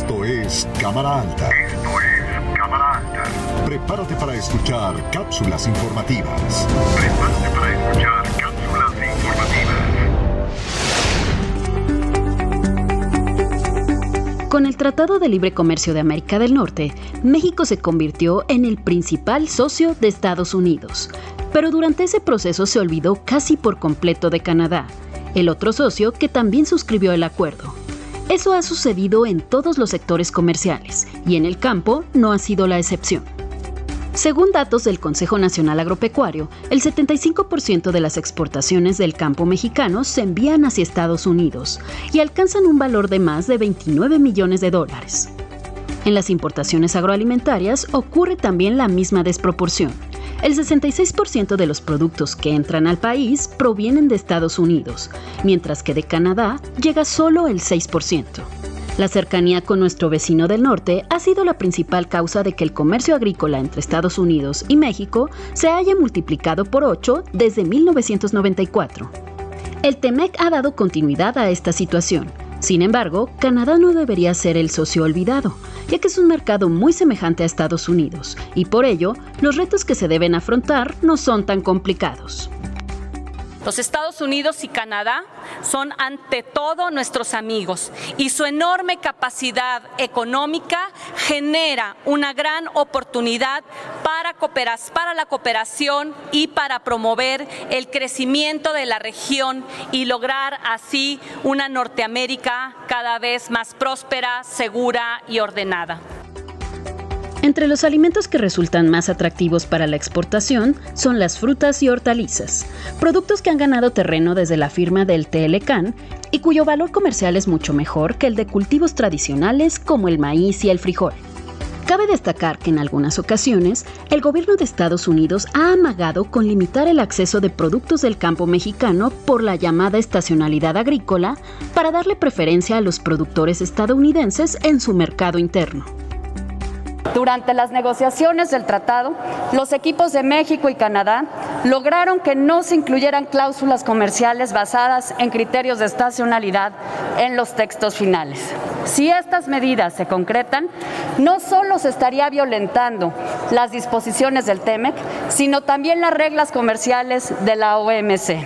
Esto es Cámara Alta. Esto es Cámara Alta. Prepárate para escuchar cápsulas informativas. Prepárate para escuchar cápsulas informativas. Con el Tratado de Libre Comercio de América del Norte, México se convirtió en el principal socio de Estados Unidos. Pero durante ese proceso se olvidó casi por completo de Canadá, el otro socio que también suscribió el acuerdo. Eso ha sucedido en todos los sectores comerciales y en el campo no ha sido la excepción. Según datos del Consejo Nacional Agropecuario, el 75% de las exportaciones del campo mexicano se envían hacia Estados Unidos y alcanzan un valor de más de 29 millones de dólares. En las importaciones agroalimentarias ocurre también la misma desproporción. El 66% de los productos que entran al país provienen de Estados Unidos, mientras que de Canadá llega solo el 6%. La cercanía con nuestro vecino del norte ha sido la principal causa de que el comercio agrícola entre Estados Unidos y México se haya multiplicado por 8 desde 1994. El TEMEC ha dado continuidad a esta situación, sin embargo, Canadá no debería ser el socio olvidado, ya que es un mercado muy semejante a Estados Unidos, y por ello, los retos que se deben afrontar no son tan complicados. Los Estados Unidos y Canadá son ante todo nuestros amigos y su enorme capacidad económica genera una gran oportunidad para, la cooperación y para promover el crecimiento de la región y lograr así una Norteamérica cada vez más próspera, segura y ordenada. Entre los alimentos que resultan más atractivos para la exportación son las frutas y hortalizas, productos que han ganado terreno desde la firma del TLCAN y cuyo valor comercial es mucho mejor que el de cultivos tradicionales como el maíz y el frijol. Cabe destacar que en algunas ocasiones el gobierno de Estados Unidos ha amagado con limitar el acceso de productos del campo mexicano por la llamada estacionalidad agrícola para darle preferencia a los productores estadounidenses en su mercado interno. Durante las negociaciones del tratado, los equipos de México y Canadá lograron que no se incluyeran cláusulas comerciales basadas en criterios de estacionalidad en los textos finales. Si estas medidas se concretan, no solo se estaría violentando las disposiciones del TEMEC, sino también las reglas comerciales de la OMC.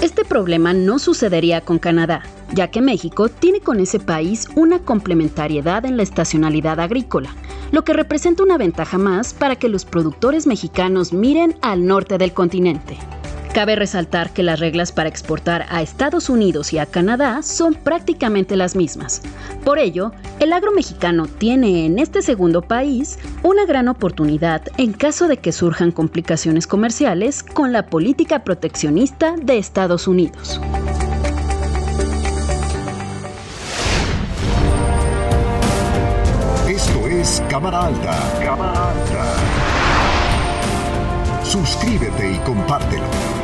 Este problema no sucedería con Canadá, ya que México tiene con ese país una complementariedad en la estacionalidad agrícola, lo que representa una ventaja más para que los productores mexicanos miren al norte del continente. Cabe resaltar que las reglas para exportar a Estados Unidos y a Canadá son prácticamente las mismas. Por ello, el agro mexicano tiene en este segundo país una gran oportunidad en caso de que surjan complicaciones comerciales con la política proteccionista de Estados Unidos. Esto es Cámara Alta. Cámara Alta. Suscríbete y compártelo.